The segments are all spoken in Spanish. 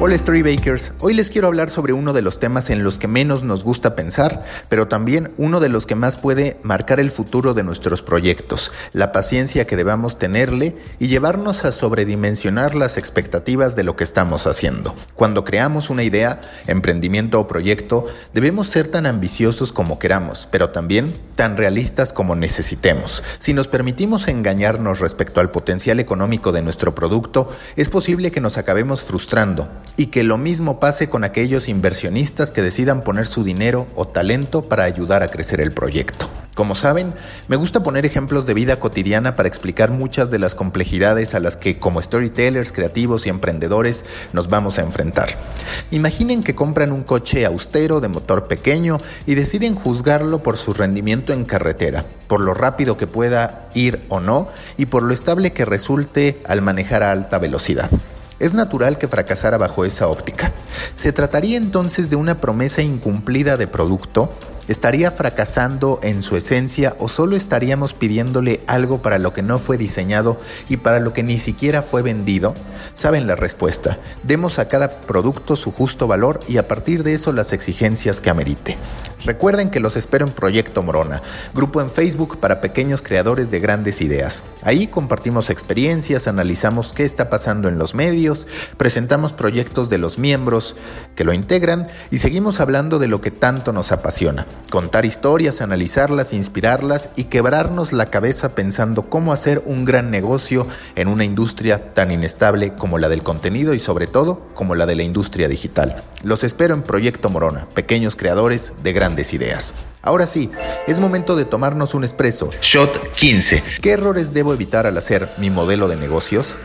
Hola Storybakers, hoy les quiero hablar sobre uno de los temas en los que menos nos gusta pensar, pero también uno de los que más puede marcar el futuro de nuestros proyectos, la paciencia que debamos tenerle y llevarnos a sobredimensionar las expectativas de lo que estamos haciendo. Cuando creamos una idea, emprendimiento o proyecto, debemos ser tan ambiciosos como queramos, pero también tan realistas como necesitemos. Si nos permitimos engañarnos respecto al potencial económico de nuestro producto, es posible que nos acabemos frustrando y que lo mismo pase con aquellos inversionistas que decidan poner su dinero o talento para ayudar a crecer el proyecto. Como saben, me gusta poner ejemplos de vida cotidiana para explicar muchas de las complejidades a las que como storytellers, creativos y emprendedores nos vamos a enfrentar. Imaginen que compran un coche austero de motor pequeño y deciden juzgarlo por su rendimiento en carretera, por lo rápido que pueda ir o no y por lo estable que resulte al manejar a alta velocidad. Es natural que fracasara bajo esa óptica. ¿Se trataría entonces de una promesa incumplida de producto? ¿Estaría fracasando en su esencia o solo estaríamos pidiéndole algo para lo que no fue diseñado y para lo que ni siquiera fue vendido? Saben la respuesta. Demos a cada producto su justo valor y a partir de eso las exigencias que amerite. Recuerden que los espero en Proyecto Morona, grupo en Facebook para pequeños creadores de grandes ideas. Ahí compartimos experiencias, analizamos qué está pasando en los medios, presentamos proyectos de los miembros que lo integran y seguimos hablando de lo que tanto nos apasiona. Contar historias, analizarlas, inspirarlas y quebrarnos la cabeza pensando cómo hacer un gran negocio en una industria tan inestable como la del contenido y sobre todo como la de la industria digital. Los espero en Proyecto Morona, pequeños creadores de grandes ideas. Ahora sí, es momento de tomarnos un espresso. Shot 15. ¿Qué errores debo evitar al hacer mi modelo de negocios?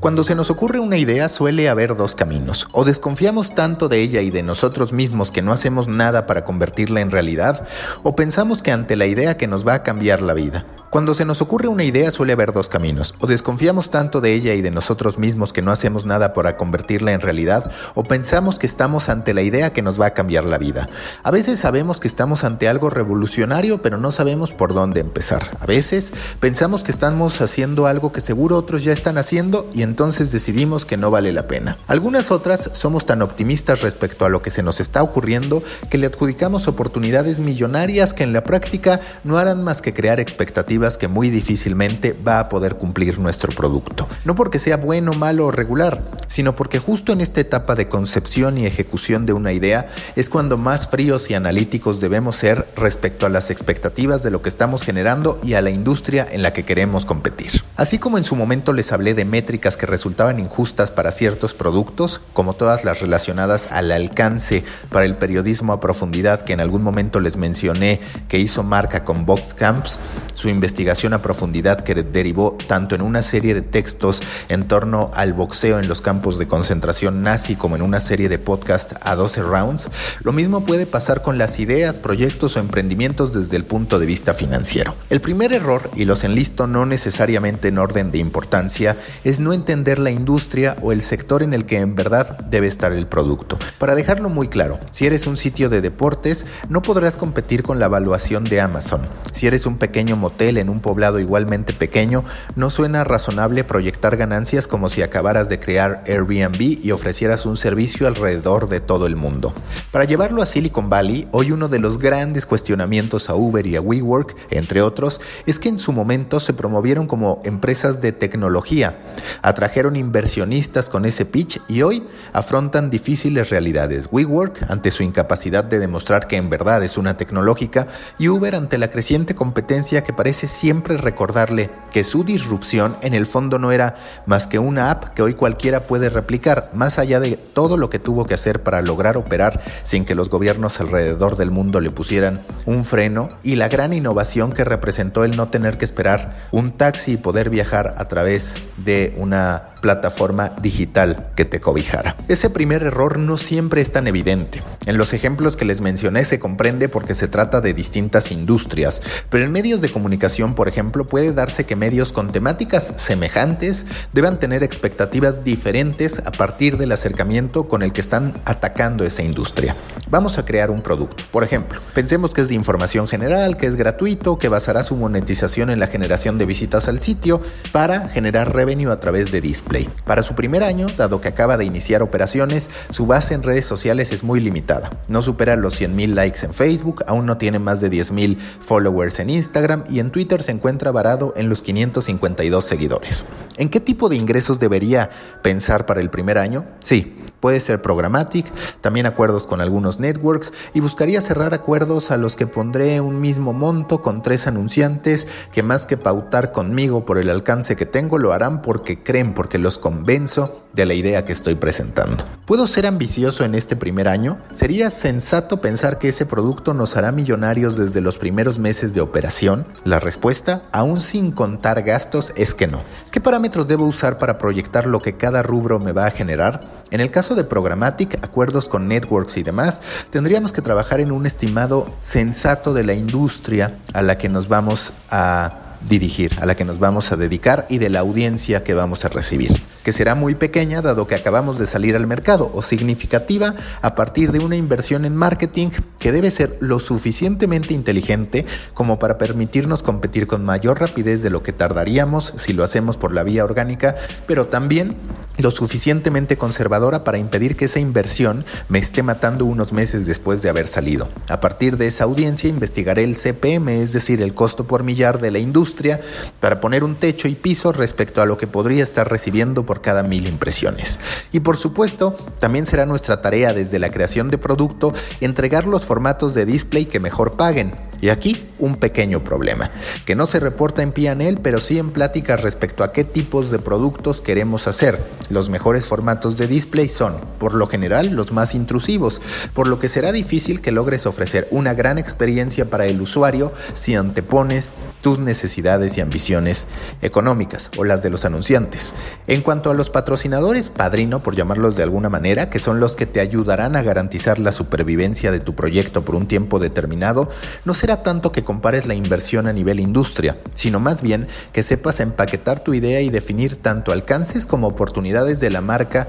Cuando se nos ocurre una idea suele haber dos caminos. O desconfiamos tanto de ella y de nosotros mismos que no hacemos nada para convertirla en realidad, o pensamos que ante la idea que nos va a cambiar la vida. Cuando se nos ocurre una idea suele haber dos caminos. O desconfiamos tanto de ella y de nosotros mismos que no hacemos nada para convertirla en realidad, o pensamos que estamos ante la idea que nos va a cambiar la vida. A veces sabemos que estamos ante algo revolucionario, pero no sabemos por dónde empezar. A veces pensamos que estamos haciendo algo que seguro otros ya están haciendo y entonces decidimos que no vale la pena. Algunas otras somos tan optimistas respecto a lo que se nos está ocurriendo que le adjudicamos oportunidades millonarias que en la práctica no harán más que crear expectativas que muy difícilmente va a poder cumplir nuestro producto. No porque sea bueno, malo o regular, sino porque justo en esta etapa de concepción y ejecución de una idea es cuando más fríos y analíticos debemos ser respecto a las expectativas de lo que estamos generando y a la industria en la que queremos competir. Así como en su momento les hablé de métricas que resultaban injustas para ciertos productos, como todas las relacionadas al alcance para el periodismo a profundidad que en algún momento les mencioné que hizo marca con Camps, su investigación investigación a profundidad que derivó tanto en una serie de textos en torno al boxeo en los campos de concentración nazi como en una serie de podcast a 12 rounds, lo mismo puede pasar con las ideas, proyectos o emprendimientos desde el punto de vista financiero. El primer error, y los enlisto no necesariamente en orden de importancia, es no entender la industria o el sector en el que en verdad debe estar el producto. Para dejarlo muy claro, si eres un sitio de deportes, no podrás competir con la evaluación de Amazon. Si eres un pequeño motel en un poblado igualmente pequeño, no suena razonable proyectar ganancias como si acabaras de crear Airbnb y ofrecieras un servicio alrededor de todo el mundo. Para llevarlo a Silicon Valley, hoy uno de los grandes cuestionamientos a Uber y a WeWork, entre otros, es que en su momento se promovieron como empresas de tecnología, atrajeron inversionistas con ese pitch y hoy afrontan difíciles realidades. WeWork ante su incapacidad de demostrar que en verdad es una tecnológica y Uber ante la creciente competencia que parece siempre recordarle que su disrupción en el fondo no era más que una app que hoy cualquiera puede replicar, más allá de todo lo que tuvo que hacer para lograr operar sin que los gobiernos alrededor del mundo le pusieran un freno y la gran innovación que representó el no tener que esperar un taxi y poder viajar a través de una plataforma digital que te cobijara. Ese primer error no siempre es tan evidente. En los ejemplos que les mencioné se comprende porque se trata de distintas industrias, pero en medios de comunicación, por ejemplo, puede darse que medios con temáticas semejantes deban tener expectativas diferentes a partir del acercamiento con el que están atacando esa industria. Vamos a crear un producto. Por ejemplo, pensemos que es de información general, que es gratuito, que basará su monetización en la generación de visitas al sitio para generar revenue a través de discos. Para su primer año, dado que acaba de iniciar operaciones, su base en redes sociales es muy limitada. No supera los 100.000 likes en Facebook, aún no tiene más de 10.000 followers en Instagram y en Twitter se encuentra varado en los 552 seguidores. ¿En qué tipo de ingresos debería pensar para el primer año? Sí, Puede ser programmatic, también acuerdos con algunos networks y buscaría cerrar acuerdos a los que pondré un mismo monto con tres anunciantes que más que pautar conmigo por el alcance que tengo lo harán porque creen, porque los convenzo de la idea que estoy presentando. ¿Puedo ser ambicioso en este primer año? ¿Sería sensato pensar que ese producto nos hará millonarios desde los primeros meses de operación? La respuesta, aún sin contar gastos, es que no. ¿Qué parámetros debo usar para proyectar lo que cada rubro me va a generar? En el caso de Programmatic, acuerdos con networks y demás, tendríamos que trabajar en un estimado sensato de la industria a la que nos vamos a dirigir, a la que nos vamos a dedicar y de la audiencia que vamos a recibir, que será muy pequeña dado que acabamos de salir al mercado o significativa a partir de una inversión en marketing que debe ser lo suficientemente inteligente como para permitirnos competir con mayor rapidez de lo que tardaríamos si lo hacemos por la vía orgánica, pero también lo suficientemente conservadora para impedir que esa inversión me esté matando unos meses después de haber salido. A partir de esa audiencia investigaré el CPM, es decir, el costo por millar de la industria, para poner un techo y piso respecto a lo que podría estar recibiendo por cada mil impresiones. Y por supuesto, también será nuestra tarea desde la creación de producto entregar los formatos de display que mejor paguen. Y aquí un pequeño problema, que no se reporta en PNL, pero sí en pláticas respecto a qué tipos de productos queremos hacer. Los mejores formatos de display son, por lo general, los más intrusivos, por lo que será difícil que logres ofrecer una gran experiencia para el usuario si antepones tus necesidades y ambiciones económicas o las de los anunciantes. En cuanto a los patrocinadores padrino, por llamarlos de alguna manera, que son los que te ayudarán a garantizar la supervivencia de tu proyecto por un tiempo determinado, no será tanto que compares la inversión a nivel industria, sino más bien que sepas empaquetar tu idea y definir tanto alcances como oportunidades de la marca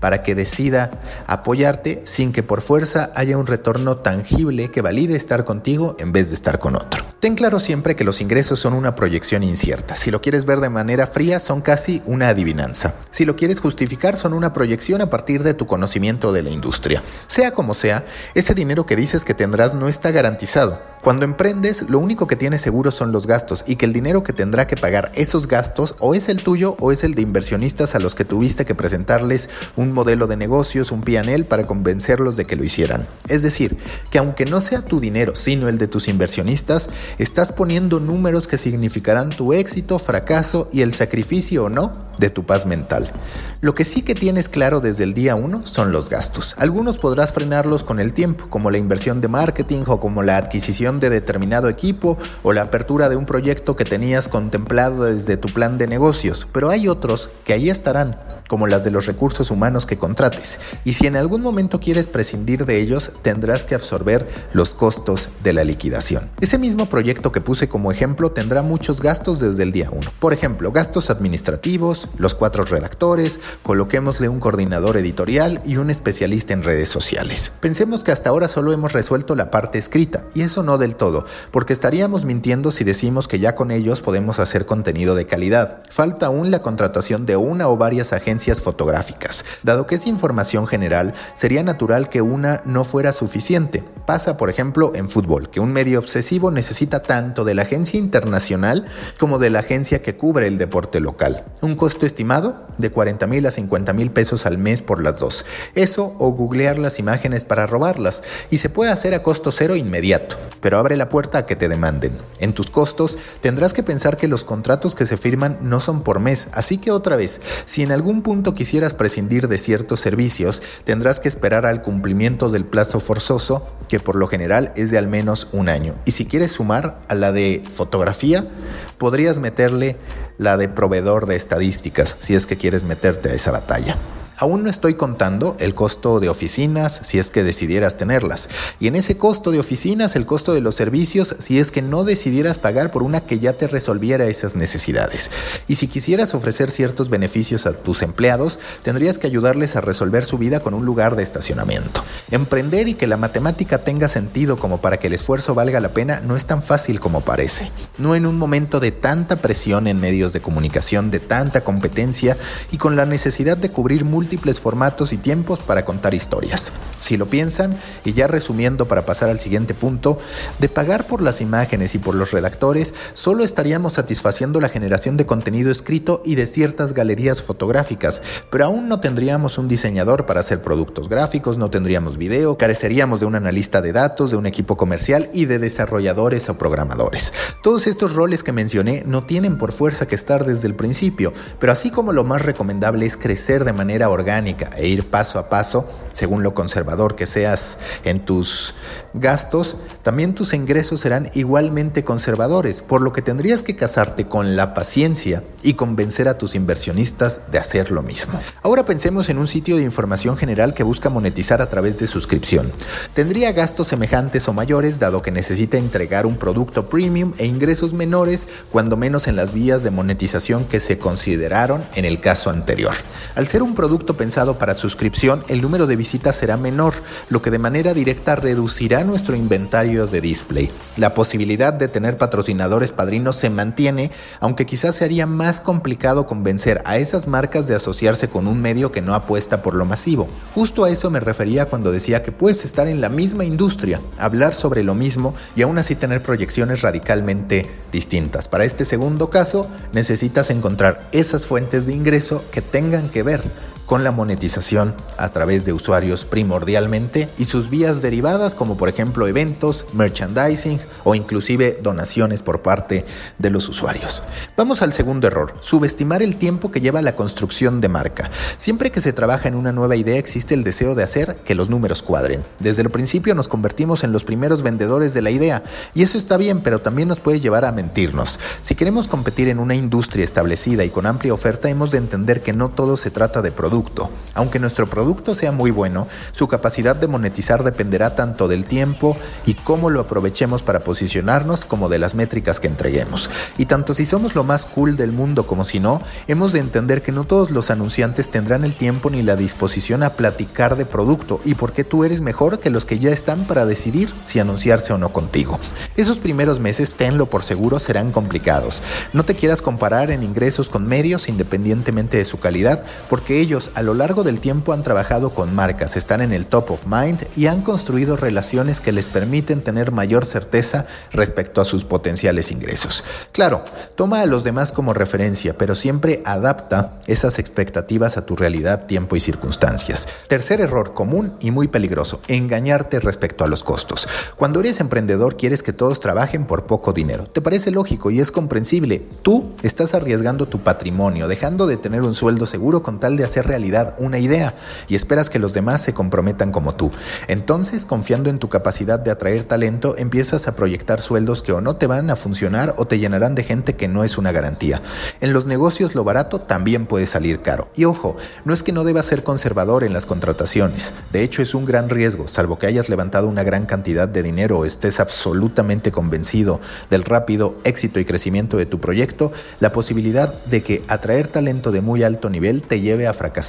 para que decida apoyarte sin que por fuerza haya un retorno tangible que valide estar contigo en vez de estar con otro. Ten claro siempre que los ingresos son una proyección incierta. Si lo quieres ver de manera fría, son casi una adivinanza. Si lo quieres justificar, son una proyección a partir de tu conocimiento de la industria. Sea como sea, ese dinero que dices que tendrás no está garantizado. Cuando emprendes, lo único que tienes seguro son los gastos y que el dinero que tendrá que pagar esos gastos o es el tuyo o es el de inversionistas a los que tuviste que presentarles un modelo de negocios, un PNL para convencerlos de que lo hicieran. Es decir, que aunque no sea tu dinero, sino el de tus inversionistas, estás poniendo números que significarán tu éxito, fracaso y el sacrificio o no de tu paz mental. Lo que sí que tienes claro desde el día 1 son los gastos. Algunos podrás frenarlos con el tiempo, como la inversión de marketing o como la adquisición de determinado equipo o la apertura de un proyecto que tenías contemplado desde tu plan de negocios, pero hay otros que ahí estarán, como las de los recursos humanos que contrates. Y si en algún momento quieres prescindir de ellos, tendrás que absorber los costos de la liquidación. Ese mismo proyecto que puse como ejemplo tendrá muchos gastos desde el día 1. Por ejemplo, gastos administrativos, los cuatro redactores, coloquémosle un coordinador editorial y un especialista en redes sociales. Pensemos que hasta ahora solo hemos resuelto la parte escrita, y eso no del todo, porque estaríamos mintiendo si decimos que ya con ellos podemos hacer contenido de calidad. Falta aún la contratación de una o varias agencias fotográficas. Dado que es información general, sería natural que una no fuera suficiente. Pasa, por ejemplo, en fútbol, que un medio obsesivo necesita tanto de la agencia internacional como de la agencia que cubre el deporte local. Un costo estimado de 40 mil a 50 mil pesos al mes por las dos. Eso o googlear las imágenes para robarlas. Y se puede hacer a costo cero inmediato, pero abre la puerta a que te demanden. En tus costos tendrás que pensar que los contratos que se firman no son por mes, así que otra vez, si en algún punto quisieras prescindir de ciertos servicios, tendrás que esperar al cumplimiento del plazo forzoso, que por lo general es de al menos un año. Y si quieres sumar a la de fotografía, podrías meterle la de proveedor de estadísticas si es que quieres meterte a esa batalla. Aún no estoy contando el costo de oficinas si es que decidieras tenerlas. Y en ese costo de oficinas, el costo de los servicios si es que no decidieras pagar por una que ya te resolviera esas necesidades. Y si quisieras ofrecer ciertos beneficios a tus empleados, tendrías que ayudarles a resolver su vida con un lugar de estacionamiento. Emprender y que la matemática tenga sentido como para que el esfuerzo valga la pena no es tan fácil como parece. No en un momento de tanta presión en medios de comunicación, de tanta competencia y con la necesidad de cubrir múltiples múltiples formatos y tiempos para contar historias. Si lo piensan, y ya resumiendo para pasar al siguiente punto, de pagar por las imágenes y por los redactores, solo estaríamos satisfaciendo la generación de contenido escrito y de ciertas galerías fotográficas, pero aún no tendríamos un diseñador para hacer productos gráficos, no tendríamos video, careceríamos de un analista de datos, de un equipo comercial y de desarrolladores o programadores. Todos estos roles que mencioné no tienen por fuerza que estar desde el principio, pero así como lo más recomendable es crecer de manera e ir paso a paso, según lo conservador que seas en tus gastos, también tus ingresos serán igualmente conservadores, por lo que tendrías que casarte con la paciencia y convencer a tus inversionistas de hacer lo mismo. Ahora pensemos en un sitio de información general que busca monetizar a través de suscripción. Tendría gastos semejantes o mayores dado que necesita entregar un producto premium e ingresos menores, cuando menos en las vías de monetización que se consideraron en el caso anterior. Al ser un producto pensado para suscripción, el número de visitas será menor, lo que de manera directa reducirá nuestro inventario de display. La posibilidad de tener patrocinadores padrinos se mantiene, aunque quizás sería más complicado convencer a esas marcas de asociarse con un medio que no apuesta por lo masivo. Justo a eso me refería cuando decía que puedes estar en la misma industria, hablar sobre lo mismo y aún así tener proyecciones radicalmente distintas. Para este segundo caso, necesitas encontrar esas fuentes de ingreso que tengan que ver con la monetización a través de usuarios primordialmente y sus vías derivadas como por ejemplo eventos, merchandising o inclusive donaciones por parte de los usuarios. Vamos al segundo error, subestimar el tiempo que lleva la construcción de marca. Siempre que se trabaja en una nueva idea existe el deseo de hacer que los números cuadren. Desde el principio nos convertimos en los primeros vendedores de la idea y eso está bien, pero también nos puede llevar a mentirnos. Si queremos competir en una industria establecida y con amplia oferta, hemos de entender que no todo se trata de productos aunque nuestro producto sea muy bueno, su capacidad de monetizar dependerá tanto del tiempo y cómo lo aprovechemos para posicionarnos como de las métricas que entreguemos. Y tanto si somos lo más cool del mundo como si no, hemos de entender que no todos los anunciantes tendrán el tiempo ni la disposición a platicar de producto y por qué tú eres mejor que los que ya están para decidir si anunciarse o no contigo. Esos primeros meses, tenlo por seguro, serán complicados. No te quieras comparar en ingresos con medios independientemente de su calidad, porque ellos a lo largo del tiempo han trabajado con marcas, están en el top of mind y han construido relaciones que les permiten tener mayor certeza respecto a sus potenciales ingresos. Claro, toma a los demás como referencia, pero siempre adapta esas expectativas a tu realidad, tiempo y circunstancias. Tercer error común y muy peligroso, engañarte respecto a los costos. Cuando eres emprendedor quieres que todos trabajen por poco dinero. Te parece lógico y es comprensible. Tú estás arriesgando tu patrimonio, dejando de tener un sueldo seguro con tal de hacer realidad una idea y esperas que los demás se comprometan como tú. Entonces, confiando en tu capacidad de atraer talento, empiezas a proyectar sueldos que o no te van a funcionar o te llenarán de gente que no es una garantía. En los negocios lo barato también puede salir caro. Y ojo, no es que no debas ser conservador en las contrataciones. De hecho, es un gran riesgo, salvo que hayas levantado una gran cantidad de dinero o estés absolutamente convencido del rápido éxito y crecimiento de tu proyecto, la posibilidad de que atraer talento de muy alto nivel te lleve a fracasar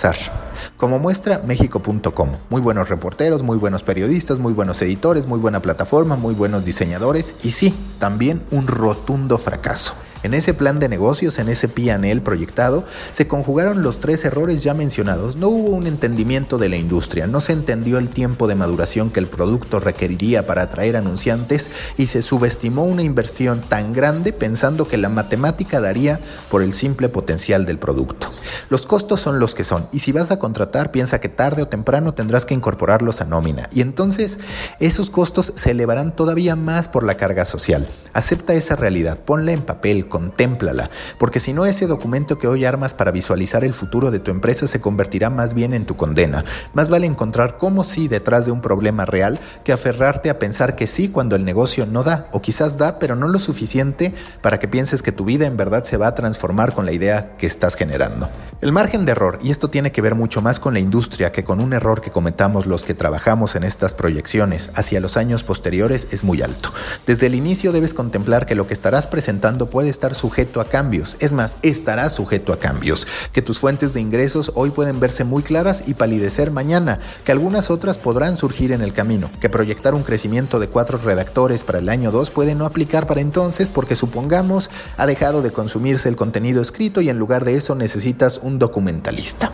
como muestra, México.com. Muy buenos reporteros, muy buenos periodistas, muy buenos editores, muy buena plataforma, muy buenos diseñadores y sí, también un rotundo fracaso. En ese plan de negocios, en ese PNL proyectado, se conjugaron los tres errores ya mencionados. No hubo un entendimiento de la industria, no se entendió el tiempo de maduración que el producto requeriría para atraer anunciantes y se subestimó una inversión tan grande pensando que la matemática daría por el simple potencial del producto. Los costos son los que son y si vas a contratar piensa que tarde o temprano tendrás que incorporarlos a nómina y entonces esos costos se elevarán todavía más por la carga social. Acepta esa realidad, ponla en papel, contémplala, porque si no ese documento que hoy armas para visualizar el futuro de tu empresa se convertirá más bien en tu condena. Más vale encontrar cómo sí detrás de un problema real que aferrarte a pensar que sí cuando el negocio no da, o quizás da, pero no lo suficiente para que pienses que tu vida en verdad se va a transformar con la idea que estás generando. El margen de error, y esto tiene que ver mucho más con la industria que con un error que cometamos los que trabajamos en estas proyecciones hacia los años posteriores, es muy alto. Desde el inicio debes contemplar que lo que estarás presentando puede estar sujeto a cambios, es más, estará sujeto a cambios, que tus fuentes de ingresos hoy pueden verse muy claras y palidecer mañana, que algunas otras podrán surgir en el camino, que proyectar un crecimiento de cuatro redactores para el año 2 puede no aplicar para entonces porque supongamos ha dejado de consumirse el contenido escrito y en lugar de eso necesitas un documentalista.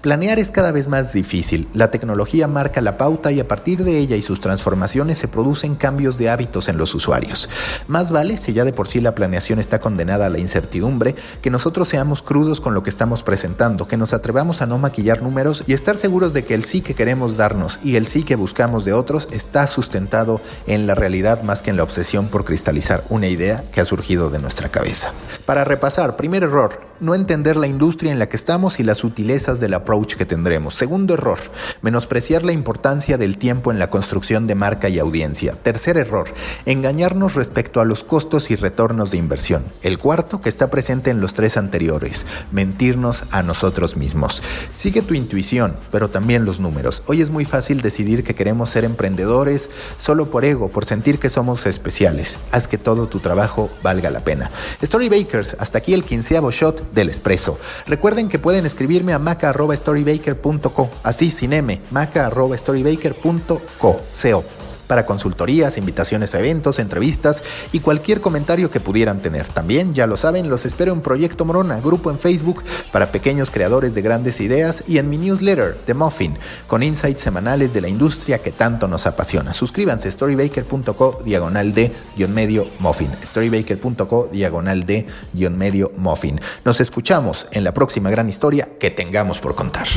Planear es cada vez más difícil. La tecnología marca la pauta y a partir de ella y sus transformaciones se producen cambios de hábitos en los usuarios. Más vale, si ya de por sí la planeación está condenada a la incertidumbre, que nosotros seamos crudos con lo que estamos presentando, que nos atrevamos a no maquillar números y estar seguros de que el sí que queremos darnos y el sí que buscamos de otros está sustentado en la realidad más que en la obsesión por cristalizar una idea que ha surgido de nuestra cabeza. Para repasar, primer error, no entender la industria en la que estamos y las sutilezas del approach que tendremos. Segundo error, menospreciar la importancia del tiempo en la construcción de marca y audiencia. Tercer error, engañarnos respecto a los costos y retornos de inversión. El cuarto, que está presente en los tres anteriores, mentirnos a nosotros mismos. Sigue tu intuición, pero también los números. Hoy es muy fácil decidir que queremos ser emprendedores solo por ego, por sentir que somos especiales. Haz que todo tu trabajo valga la pena. Storybakers, hasta aquí el quinceavo shot del Expreso. Recuerden que pueden escribirme a maca.storybaker.co, así sin M, maca.storybaker.co para consultorías, invitaciones a eventos, entrevistas y cualquier comentario que pudieran tener. También, ya lo saben, los espero en Proyecto Morona, grupo en Facebook para pequeños creadores de grandes ideas y en mi newsletter, The Muffin, con insights semanales de la industria que tanto nos apasiona. Suscríbanse storybaker.co diagonal de guion medio muffin. storybaker.co diagonal de guion medio muffin. Nos escuchamos en la próxima gran historia que tengamos por contar.